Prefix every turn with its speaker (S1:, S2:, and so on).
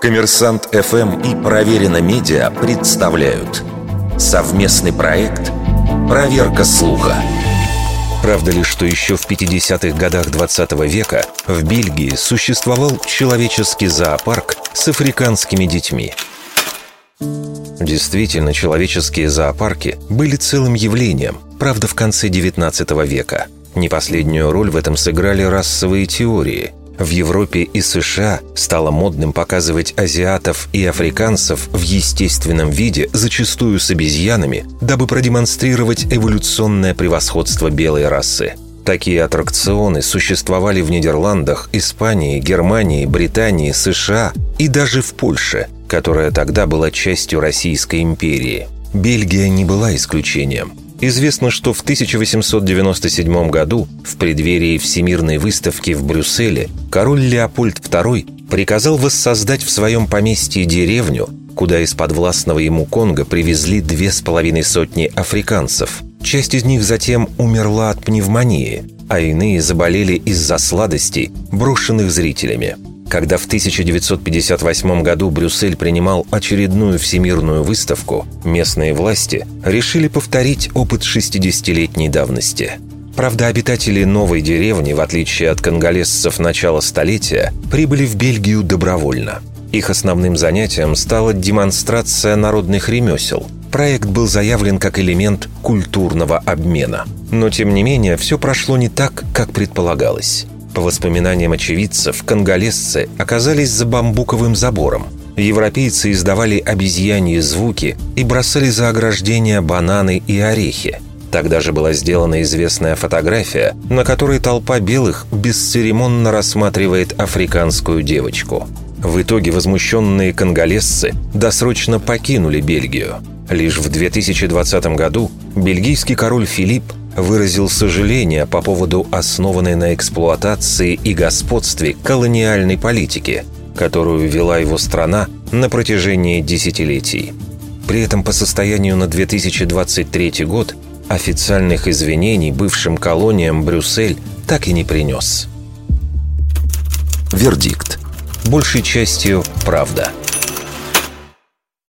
S1: Коммерсант ФМ и Проверено Медиа представляют совместный проект «Проверка слуха». Правда ли, что еще в 50-х годах 20 века в Бельгии существовал человеческий зоопарк с африканскими детьми? Действительно, человеческие зоопарки были целым явлением, правда, в конце 19 века. Не последнюю роль в этом сыграли расовые теории. В Европе и США стало модным показывать азиатов и африканцев в естественном виде, зачастую с обезьянами, дабы продемонстрировать эволюционное превосходство белой расы. Такие аттракционы существовали в Нидерландах, Испании, Германии, Британии, США и даже в Польше, которая тогда была частью Российской империи. Бельгия не была исключением – Известно, что в 1897 году, в преддверии Всемирной выставки в Брюсселе, король Леопольд II приказал воссоздать в своем поместье деревню, куда из подвластного ему Конго привезли две с половиной сотни африканцев. Часть из них затем умерла от пневмонии, а иные заболели из-за сладостей, брошенных зрителями. Когда в 1958 году Брюссель принимал очередную всемирную выставку, местные власти решили повторить опыт 60-летней давности. Правда, обитатели новой деревни, в отличие от конголезцев начала столетия, прибыли в Бельгию добровольно. Их основным занятием стала демонстрация народных ремесел. Проект был заявлен как элемент культурного обмена. Но, тем не менее, все прошло не так, как предполагалось. По воспоминаниям очевидцев, конголезцы оказались за бамбуковым забором. Европейцы издавали обезьяньи звуки и бросали за ограждение бананы и орехи. Тогда же была сделана известная фотография, на которой толпа белых бесцеремонно рассматривает африканскую девочку. В итоге возмущенные конголезцы досрочно покинули Бельгию. Лишь в 2020 году бельгийский король Филипп выразил сожаление по поводу основанной на эксплуатации и господстве колониальной политики, которую вела его страна на протяжении десятилетий. При этом по состоянию на 2023 год официальных извинений бывшим колониям Брюссель так и не принес. Вердикт. Большей частью правда –